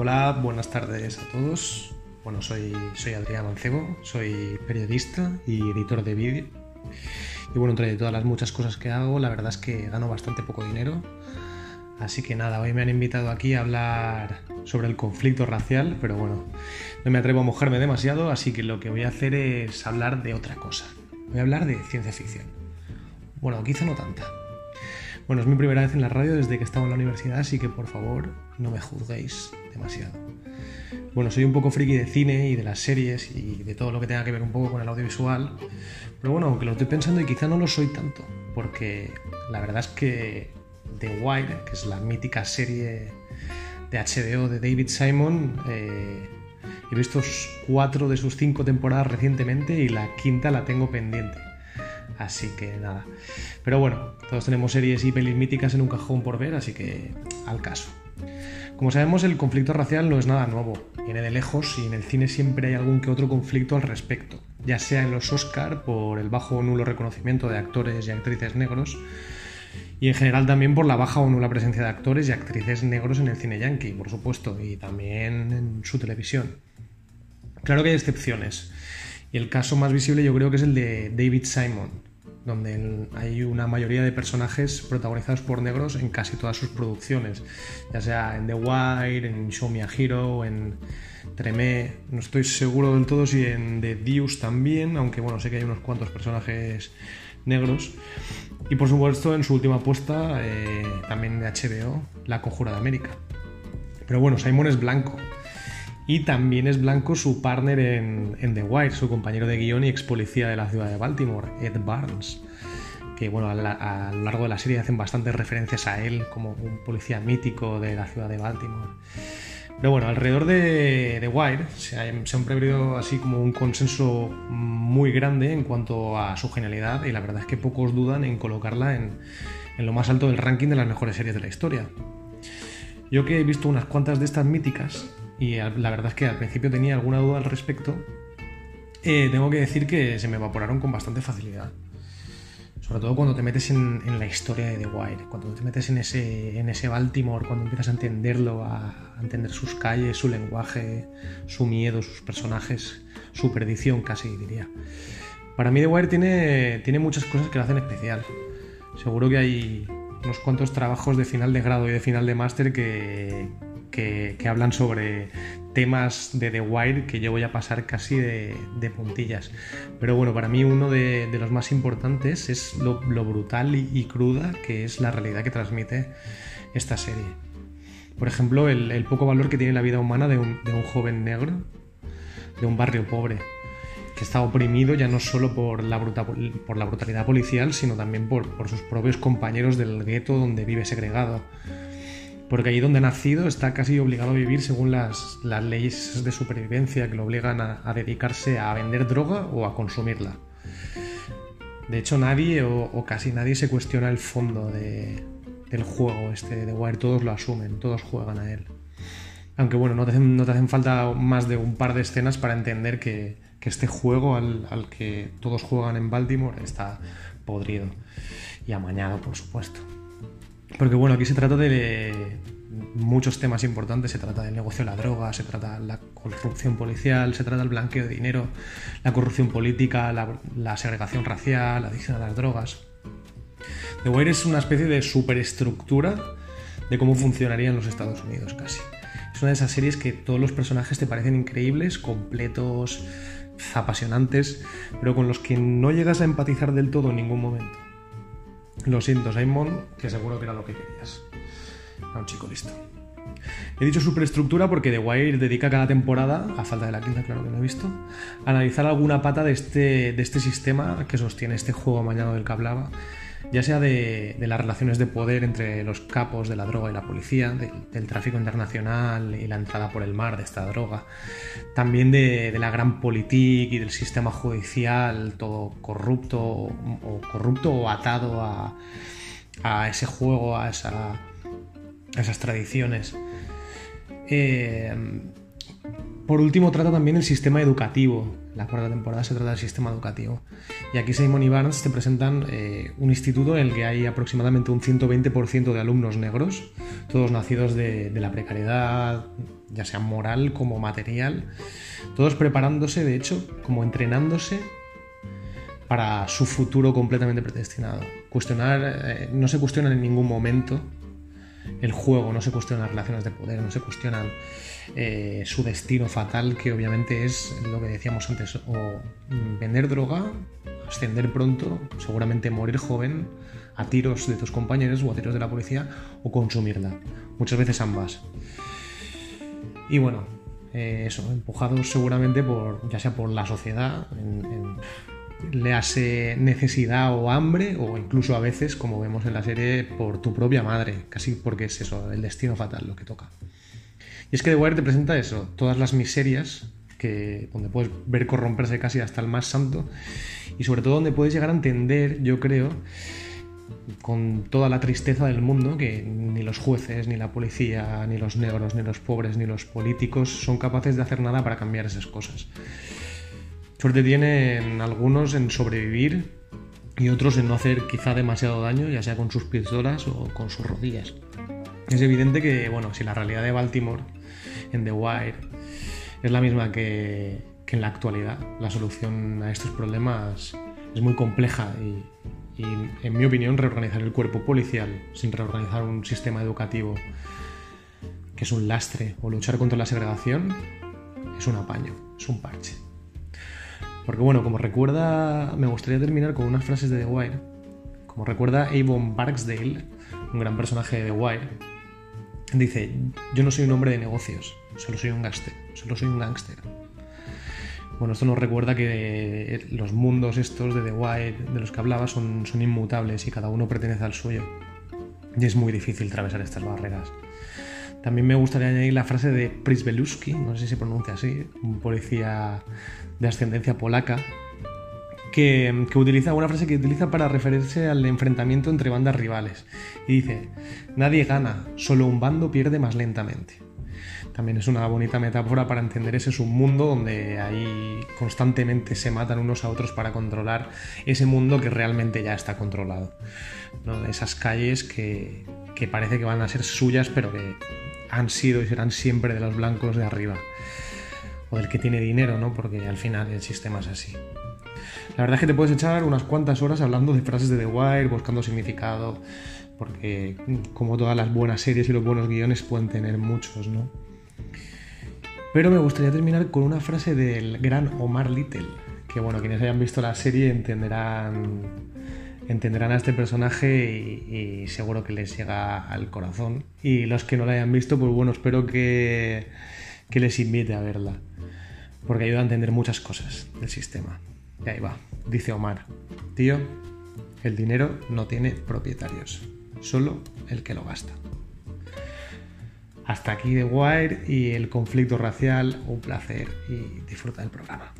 Hola, buenas tardes a todos. Bueno, soy, soy Adrián Mancebo, soy periodista y editor de vídeo. Y bueno, entre todas las muchas cosas que hago, la verdad es que gano bastante poco dinero. Así que nada, hoy me han invitado aquí a hablar sobre el conflicto racial, pero bueno, no me atrevo a mojarme demasiado, así que lo que voy a hacer es hablar de otra cosa. Voy a hablar de ciencia ficción. Bueno, quizá no tanta. Bueno, es mi primera vez en la radio desde que estaba en la universidad, así que por favor no me juzguéis demasiado. Bueno, soy un poco friki de cine y de las series y de todo lo que tenga que ver un poco con el audiovisual, pero bueno, aunque lo estoy pensando y quizá no lo soy tanto, porque la verdad es que The Wire, que es la mítica serie de HBO de David Simon, eh, he visto cuatro de sus cinco temporadas recientemente y la quinta la tengo pendiente. Así que nada. Pero bueno, todos tenemos series y pelis míticas en un cajón por ver, así que al caso. Como sabemos, el conflicto racial no es nada nuevo. Viene de lejos y en el cine siempre hay algún que otro conflicto al respecto, ya sea en los Oscar por el bajo o nulo reconocimiento de actores y actrices negros, y en general también por la baja o nula presencia de actores y actrices negros en el cine yankee, por supuesto, y también en su televisión. Claro que hay excepciones, y el caso más visible yo creo que es el de David Simon, donde hay una mayoría de personajes protagonizados por negros en casi todas sus producciones, ya sea en The Wire, en Show Me a Hero, en Tremé, no estoy seguro del todo si en The Deuce también, aunque bueno, sé que hay unos cuantos personajes negros. Y por supuesto en su última apuesta, eh, también de HBO, La Conjura de América. Pero bueno, Simon es blanco. Y también es blanco su partner en, The Wire, su compañero de guion y ex policía de la ciudad de Baltimore, Ed Barnes. Que bueno, a, lo largo de la serie hacen bastantes referencias a él como un policía mítico de la ciudad de Baltimore. Pero bueno, alrededor de The Wire se ha, se previsto así como un consenso muy grande en cuanto a su genialidad y la verdad es que pocos dudan en colocarla en lo más alto del ranking de las mejores series de la historia. Yo que he visto unas cuantas de estas míticas, y la verdad es que al principio tenía alguna duda al respecto, eh, tengo que decir que se me evaporaron con bastante facilidad. Sobre todo cuando te metes en, la historia de The Wire, cuando te metes en ese, en ese Baltimore, cuando empiezas a entenderlo, a, entender sus calles, su lenguaje, su miedo, sus personajes, su perdición casi diría. Para mí The Wire tiene, tiene muchas cosas que lo hacen especial. Seguro que hay unos cuantos trabajos de final de grado y de final de máster que, que, hablan sobre temas de The Wire que yo voy a pasar casi de, puntillas. Pero bueno, para mí uno de, los más importantes es lo, brutal y, cruda que es la realidad que transmite esta serie. Por ejemplo, el, poco valor que tiene la vida humana de un, joven negro, de un barrio pobre, que está oprimido ya no solo por la, brutalidad policial, sino también por sus propios compañeros del gueto donde vive segregado porque allí donde nacido está casi obligado a vivir según las, leyes de supervivencia que lo obligan a, dedicarse a vender droga o a consumirla. De hecho, nadie o, casi nadie se cuestiona el fondo del juego este de Wire, todos lo asumen, todos juegan a él. Aunque bueno, no te, hacen, falta más de un par de escenas para entender que, este juego al que todos juegan en Baltimore está podrido y amañado, por supuesto. Porque bueno, aquí se trata de muchos temas importantes, se trata del negocio de la droga, se trata la corrupción policial, se trata del blanqueo de dinero, la corrupción política, la, segregación racial, la adicción a las drogas. The Wire es una especie de superestructura de cómo funcionaría en los Estados Unidos casi. Es una de esas series que todos los personajes te parecen increíbles, completos, apasionantes, pero con los que no llegas a empatizar del todo en ningún momento. Lo siento, Simon, que seguro que era lo que querías. Era un chico listo. He dicho superestructura porque The Wire dedica cada temporada, a falta de la quinta, claro que no he visto, a analizar alguna pata de este, de este sistema que sostiene este juego mañana del que hablaba ya sea de, las relaciones de poder entre los capos de la droga y la policía, del tráfico internacional y la entrada por el mar de esta droga, también de, la gran política y del sistema judicial, todo corrupto o, corrupto o atado a, ese juego, a, esas tradiciones. Eh, por último, trata también el sistema educativo, La cuarta temporada se trata del sistema educativo. Y aquí Simon y Barnes te presentan eh, un instituto en el que hay aproximadamente un 120% de alumnos negros, todos nacidos de, la precariedad, ya sea moral como material, todos preparándose, de hecho, como entrenándose para su futuro completamente predestinado. Cuestionar, eh, no se cuestiona en ningún momento el juego, no se cuestionan las relaciones de poder, no se cuestionan eh, su destino fatal, que obviamente es lo que decíamos antes, o vender droga, ascender pronto, seguramente morir joven, a tiros de tus compañeros o a tiros de la policía, o consumirla. Muchas veces ambas. Y bueno, eh, eso, empujados seguramente por, ya sea por la sociedad, le hace necesidad o hambre, o incluso a veces, como vemos en la serie, por tu propia madre, casi porque es eso, el destino fatal lo que toca. Y es que The Wire te presenta eso, todas las miserias que, donde puedes ver corromperse casi hasta el más santo, y sobre todo donde puedes llegar a entender, yo creo, con toda la tristeza del mundo, que ni los jueces, ni la policía, ni los negros, ni los pobres, ni los políticos son capaces de hacer nada para cambiar esas cosas. Suerte tienen algunos en sobrevivir y otros en no hacer quizá demasiado daño, ya sea con sus pistolas o con sus rodillas. Es evidente que, bueno, si la realidad de Baltimore en The Wire es la misma que, que en la actualidad, la solución a estos problemas es muy compleja y, y, en mi opinión, reorganizar el cuerpo policial sin reorganizar un sistema educativo que es un lastre o luchar contra la segregación es un apaño, es un parche. Porque bueno, como recuerda, me gustaría terminar con unas frases de The Wire. Como recuerda Avon Barksdale, un gran personaje de The Wire, dice, yo no soy un hombre de negocios, solo soy un gángster, solo soy un gángster. Bueno, esto nos recuerda que los mundos estos de The Wire, de los que hablaba, son, son inmutables y cada uno pertenece al suyo. Y es muy difícil atravesar estas barreras. También me gustaría añadir la frase de Prisbeluski, no sé si se pronuncia así, un policía de ascendencia polaca, que, utiliza una frase que utiliza para referirse al enfrentamiento entre bandas rivales. Y dice, nadie gana, solo un bando pierde más lentamente. También es una bonita metáfora para entender ese submundo donde ahí constantemente se matan unos a otros para controlar ese mundo que realmente ya está controlado. ¿no? Esas calles que, que parece que van a ser suyas, pero que han sido y serán siempre de los blancos de arriba. O del que tiene dinero, ¿no? Porque al final el sistema es así. La verdad es que te puedes echar unas cuantas horas hablando de frases de The Wire, buscando significado, porque como todas las buenas series y los buenos guiones pueden tener muchos, ¿no? Pero me gustaría terminar con una frase del gran Omar Little, que bueno, quienes hayan visto la serie entenderán entenderán a este personaje y, seguro que les llega al corazón. Y los que no la hayan visto, pues bueno, espero que, que les invite a verla, porque ayuda a entender muchas cosas del sistema. Y ahí va, dice Omar, tío, el dinero no tiene propietarios, solo el que lo gasta. Hasta aquí The Wire y el conflicto racial, un placer y disfruta del programa.